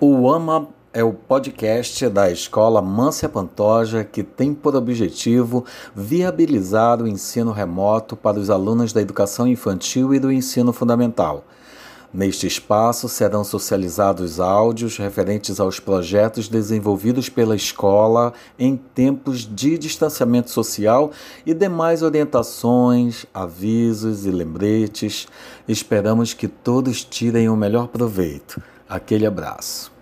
O AMA é o podcast da Escola Mância Pantoja que tem por objetivo viabilizar o ensino remoto para os alunos da educação infantil e do ensino fundamental. Neste espaço serão socializados áudios referentes aos projetos desenvolvidos pela escola em tempos de distanciamento social e demais orientações, avisos e lembretes. Esperamos que todos tirem o melhor proveito. Aquele abraço.